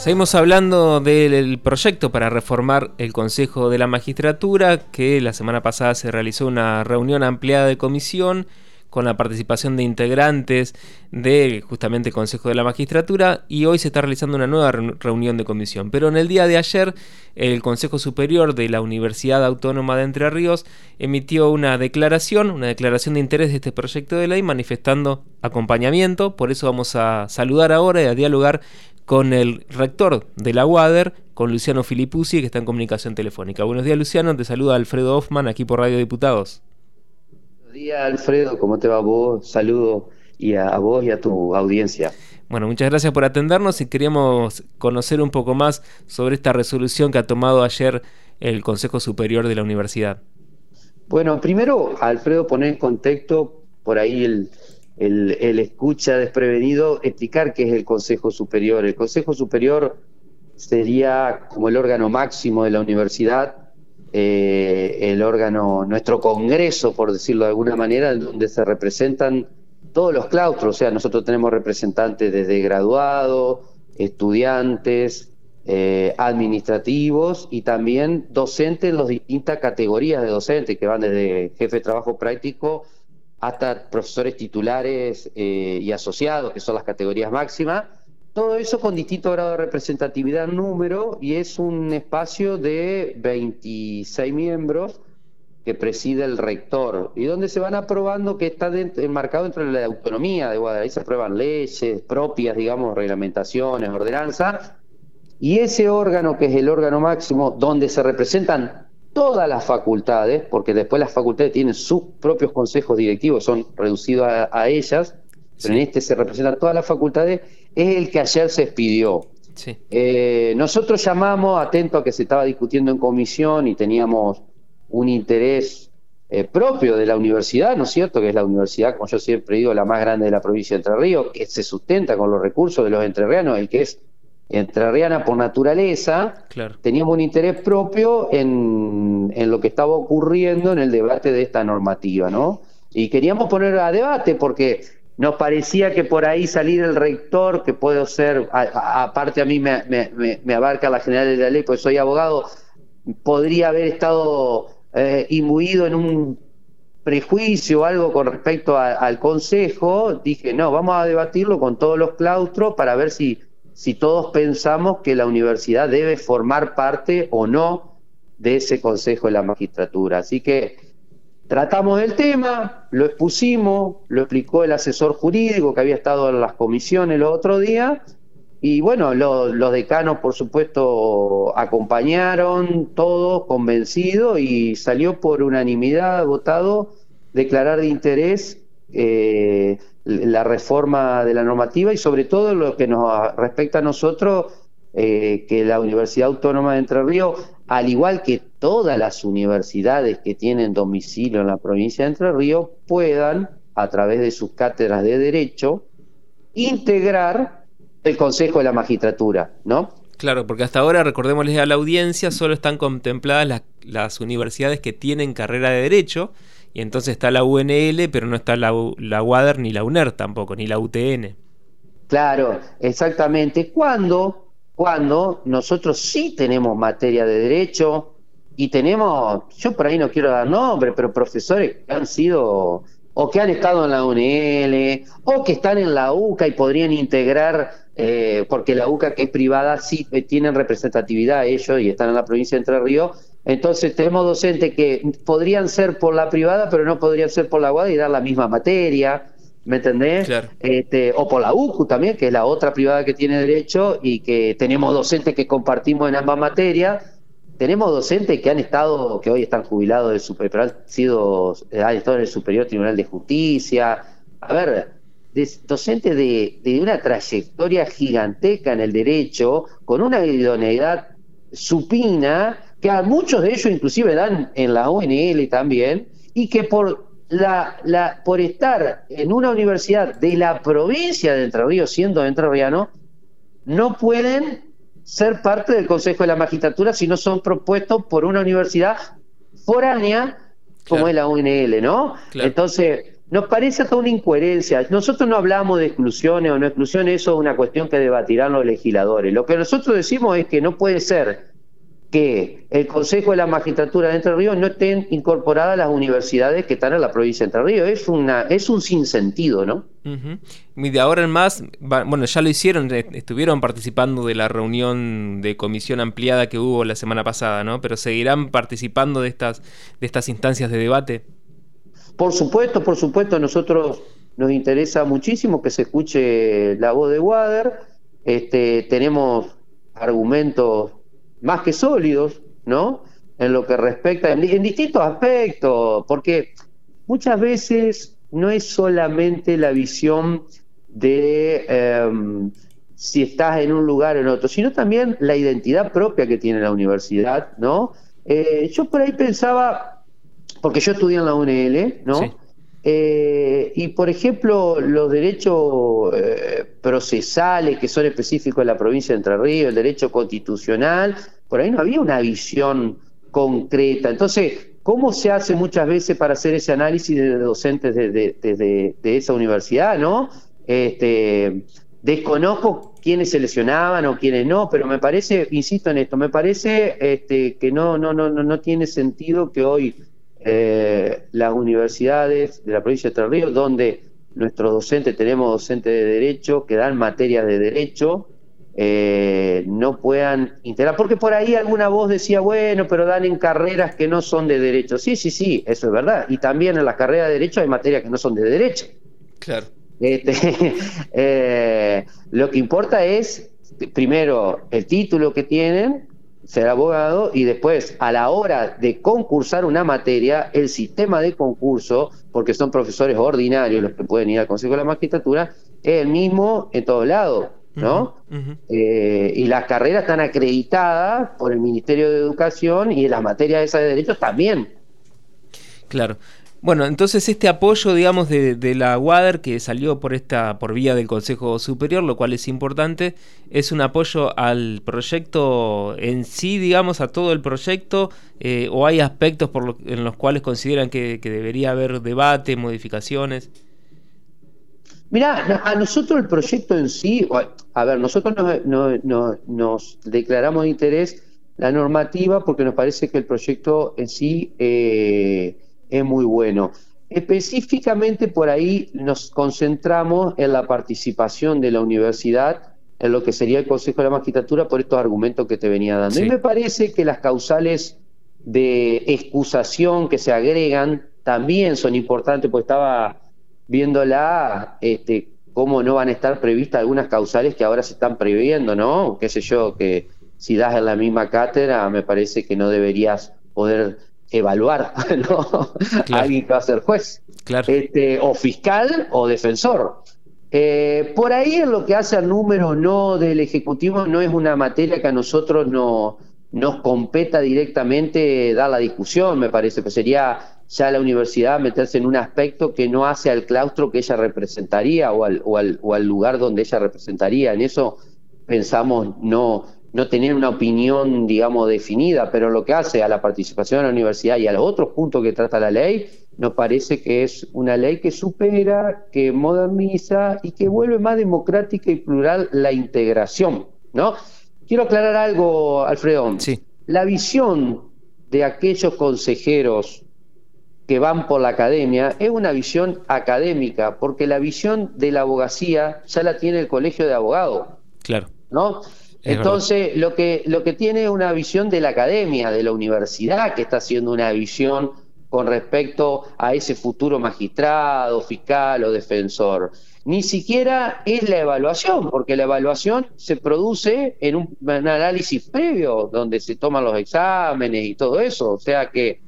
Seguimos hablando del proyecto para reformar el Consejo de la Magistratura, que la semana pasada se realizó una reunión ampliada de comisión con la participación de integrantes de justamente el Consejo de la Magistratura y hoy se está realizando una nueva reunión de comisión. Pero en el día de ayer el Consejo Superior de la Universidad Autónoma de Entre Ríos emitió una declaración, una declaración de interés de este proyecto de ley manifestando acompañamiento. Por eso vamos a saludar ahora y a dialogar con el rector de la UADER, con Luciano Filipuzzi, que está en comunicación telefónica. Buenos días, Luciano. Te saluda Alfredo Hoffman aquí por Radio Diputados. Buenos días, Alfredo. ¿Cómo te va vos? Saludo y a, vos y a tu audiencia. Bueno, muchas gracias por atendernos y queríamos conocer un poco más sobre esta resolución que ha tomado ayer el Consejo Superior de la Universidad. Bueno, primero, Alfredo, poner en contexto por ahí el, el, escucha desprevenido, explicar qué es el Consejo Superior. El Consejo Superior sería como el órgano máximo de la universidad, eh, el órgano, nuestro Congreso, por decirlo de alguna manera, donde se representan todos los claustros, o sea, nosotros tenemos representantes desde graduados, estudiantes, eh, administrativos y también docentes en las distintas categorías de docentes que van desde jefe de trabajo práctico hasta profesores titulares eh, y asociados, que son las categorías máximas. Todo eso con distinto grado de representatividad número y es un espacio de 26 miembros que preside el rector y donde se van aprobando que está enmarcado dentro de la autonomía de Guadalajara. Ahí se aprueban leyes propias, digamos, reglamentaciones, ordenanzas. Y ese órgano, que es el órgano máximo, donde se representan todas las facultades, porque después las facultades tienen sus propios consejos directivos, son reducidos a, ellas, pero en este se representan todas las facultades, es el que ayer se expidió. Eh, nosotros llamamos, atento a que se estaba discutiendo en comisión y teníamos un interés eh, propio de la universidad, ¿no es cierto? Que es la universidad, como yo siempre digo, la más grande de la provincia de Entre Ríos, que se sustenta con los recursos de los entrerrianos, el que es entrerriana por naturaleza, teníamos un interés propio en, en, lo que estaba ocurriendo en el debate de esta normativa, ¿no? Y queríamos poner a debate porque nos parecía que por ahí salir el rector, que puedo ser, aparte a mí me, me, abarca la general de la ley, pues soy abogado, podría haber estado eh, imbuido en un prejuicio o algo con respecto al consejo, dije, no, vamos a debatirlo con todos los claustros para ver si si todos pensamos que la universidad debe formar parte o no de ese Consejo de la Magistratura. Así que tratamos el tema, lo expusimos, lo explicó el asesor jurídico que había estado en las comisiones el otro día, y bueno, los decanos, por supuesto, acompañaron, todos convencidos, y salió por unanimidad votado declarar de interés eh, la reforma de la normativa y sobre todo lo que nos respecta a nosotros, eh, que la Universidad Autónoma de Entre Ríos, al igual que todas las universidades que tienen domicilio en la provincia de Entre Ríos, puedan, a través de sus cátedras de derecho, integrar el Consejo de la Magistratura, ¿no? Claro, porque hasta ahora, recordémosles a la audiencia, solo están contempladas las universidades que tienen carrera de derecho, y entonces está la UNL, pero no está la, la UADER ni la UNER tampoco, ni la UTN. Claro, exactamente. Cuando, cuando nosotros sí tenemos materia de derecho y tenemos, yo por ahí no quiero dar nombre, pero profesores que han sido o que han estado en la UNL o que están en la UCA y podrían integrar, eh, porque la UCA que es privada sí eh, tienen representatividad ellos y están en la provincia de Entre Ríos, entonces tenemos docentes que podrían ser por la privada, pero no podrían ser por la UAD y dar la misma materia, ¿me entendés? Este, o por la UCU también, que es la otra privada que tiene derecho y que tenemos docentes que compartimos en ambas materias. Tenemos docentes que han estado, que hoy están jubilados del super, pero han sido, han estado en el Superior Tribunal de Justicia. A ver, docentes de, de una trayectoria gigantesca en el derecho, con una idoneidad supina, que a muchos de ellos inclusive dan en la ONL también, y que por, la, la, por estar en una universidad de la provincia de Entre Ríos, siendo entrerriano, no pueden ser parte del Consejo de la Magistratura si no son propuestos por una universidad foránea como es la UNL, ¿no? Entonces, nos parece hasta una incoherencia. Nosotros no hablamos de exclusiones o no exclusiones, eso es una cuestión que debatirán los legisladores. Lo que nosotros decimos es que no puede ser que el Consejo de la Magistratura de Entre Ríos no estén incorporadas las universidades que están en la provincia de Entre Ríos. Es, una, es un sinsentido, ¿no? Y de ahora en más, bueno, ya lo hicieron, eh, estuvieron participando de la reunión de comisión ampliada que hubo la semana pasada, ¿no? Pero seguirán participando de estas, de estas instancias de debate. Por supuesto, por supuesto, a nosotros nos interesa muchísimo que se escuche la voz de Wader. Este, tenemos argumentos más que sólidos, ¿no? En lo que respecta, en, distintos aspectos, porque muchas veces no es solamente la visión de em, si estás en un lugar o en otro, sino también la identidad propia que tiene la universidad, ¿no? Eh, yo por ahí pensaba, porque yo estudié en la UNL, ¿no? Eh, y por ejemplo, los derechos eh, procesales que son específicos de la provincia de Entre Ríos, el derecho constitucional, por ahí no había una visión concreta. Entonces, ¿cómo se hace muchas veces para hacer ese análisis de docentes de, esa universidad, no? Este, desconozco quiénes seleccionaban o quiénes no, pero me parece, insisto en esto, me parece este, que no, no, no, no tiene sentido que hoy eh, las universidades de la provincia de Entre Ríos, donde nuestros docentes, tenemos docentes de derecho que dan materias de derecho, eh, no puedan integrar, porque por ahí alguna voz decía, bueno, pero dan en carreras que no son de derecho. Sí, sí, sí, eso es verdad. Y también en las carreras de derecho hay materias que no son de derecho. Claro. Este, eh, lo que importa es, primero, el título que tienen ser abogado y después a la hora de concursar una materia, el sistema de concurso, porque son profesores ordinarios los que pueden ir al Consejo de la Magistratura, es el mismo en todos lados, ¿no? Eh, y las carreras están acreditadas por el Ministerio de Educación y las materias esas de derechos también. Claro. Bueno, entonces este apoyo, digamos, de, la WADER que salió por esta por vía del Consejo Superior, lo cual es importante, es un apoyo al proyecto en sí, digamos, a todo el proyecto, eh, o hay aspectos en los cuales consideran que, debería haber debate, modificaciones. Mirá, a nosotros el proyecto en sí, a ver, nosotros nos declaramos de interés la normativa porque nos parece que el proyecto en sí eh, es muy bueno. Específicamente por ahí nos concentramos en la participación de la universidad en lo que sería el Consejo de la Magistratura por estos argumentos que te venía dando. Y me parece que las causales de excusación que se agregan también son importantes, porque estaba viéndola, este, cómo no van a estar previstas algunas causales que ahora se están previendo, ¿no? Qué sé yo, que si das en la misma cátedra, me parece que no deberías poder evaluar ¿no? alguien que va a ser juez, este, o fiscal o defensor. Eh, por ahí en lo que hace al número no del Ejecutivo no es una materia que a nosotros no, nos competa directamente dar la discusión, me parece, que sería ya la universidad meterse en un aspecto que no hace al claustro que ella representaría o al, o al, o al lugar donde ella representaría. En eso pensamos no, no tener una opinión, digamos, definida, pero lo que hace a la participación en la universidad y a los otros puntos que trata la ley, nos parece que es una ley que supera, que moderniza y que vuelve más democrática y plural la integración, ¿no? Quiero aclarar algo, Alfredo. Sí. La visión de aquellos consejeros que van por la academia es una visión académica, porque la visión de la abogacía ya la tiene el colegio de abogados. Claro. ¿No? Entonces, lo que, lo que tiene una visión de la academia, de la universidad, que está haciendo una visión con respecto a ese futuro magistrado, fiscal o defensor. Ni siquiera es la evaluación, porque la evaluación se produce en un, análisis previo, donde se toman los exámenes y todo eso. O sea que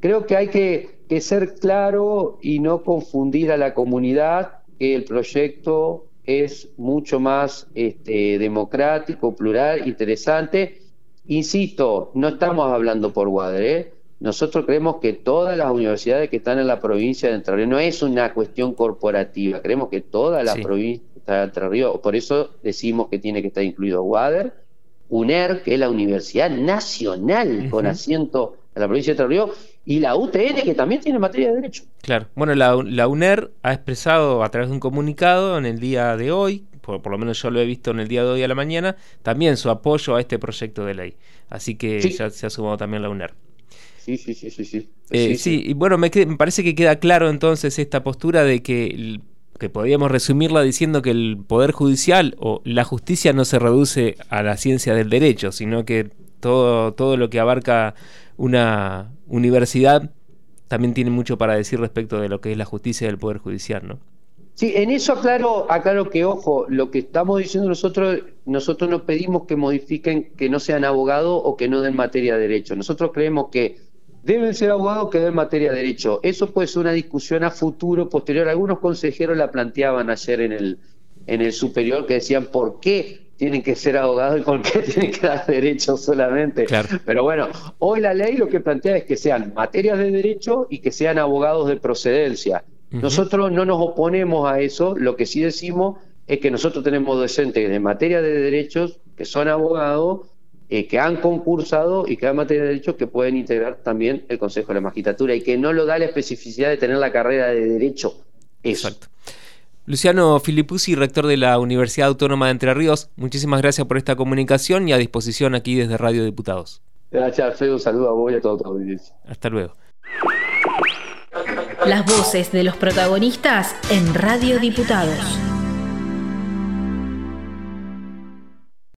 creo que hay que ser claro y no confundir a la comunidad que el proyecto es mucho más este, democrático, plural, interesante. Insisto, no estamos hablando por Guadre, ¿eh? nosotros creemos que todas las universidades que están en la provincia de Entre Ríos, no es una cuestión corporativa, creemos que todas las provincias de Entre Ríos, por eso decimos que tiene que estar incluido Guader, UNER, que es la Universidad Nacional con asiento en la provincia de Entre Ríos, y la UTN, que también tiene materia de derecho. Claro. Bueno, la, UNER ha expresado a través de un comunicado en el día de hoy, por, lo menos yo lo he visto en el día de hoy a la mañana, también su apoyo a este proyecto de ley. Así que ya se ha sumado también la UNER. Sí, sí, sí, sí. Sí, eh, sí, y bueno, me, me, parece que queda claro entonces esta postura de que, que podríamos resumirla diciendo que el Poder Judicial o la justicia no se reduce a la ciencia del derecho, sino que todo, todo lo que abarca una universidad también tiene mucho para decir respecto de lo que es la justicia del Poder Judicial, ¿no? Sí, en eso aclaro, aclaro que, ojo, lo que estamos diciendo nosotros, nosotros no pedimos que modifiquen que no sean abogados o que no den materia de derecho. Nosotros creemos que deben ser abogados que den materia de derecho. Eso puede ser una discusión a futuro, posterior. Algunos consejeros la planteaban ayer en el, en el superior que decían por qué tienen que ser abogados y por qué tienen que dar derecho solamente. Pero bueno, hoy la ley lo que plantea es que sean materias de derecho y que sean abogados de procedencia. Nosotros no nos oponemos a eso, lo que sí decimos es que nosotros tenemos docentes de materia de derechos que son abogados, eh, que han concursado y que dan materia de derechos que pueden integrar también el Consejo de la Magistratura y que no lo da la especificidad de tener la carrera de derecho. Exacto. Luciano Filipuzzi, rector de la Universidad Autónoma de Entre Ríos, muchísimas gracias por esta comunicación y a disposición aquí desde Radio Diputados. Gracias, Alfredo. Un saludo a vos y a toda tu audiencia. Hasta luego. Las voces de los protagonistas en Radio Diputados.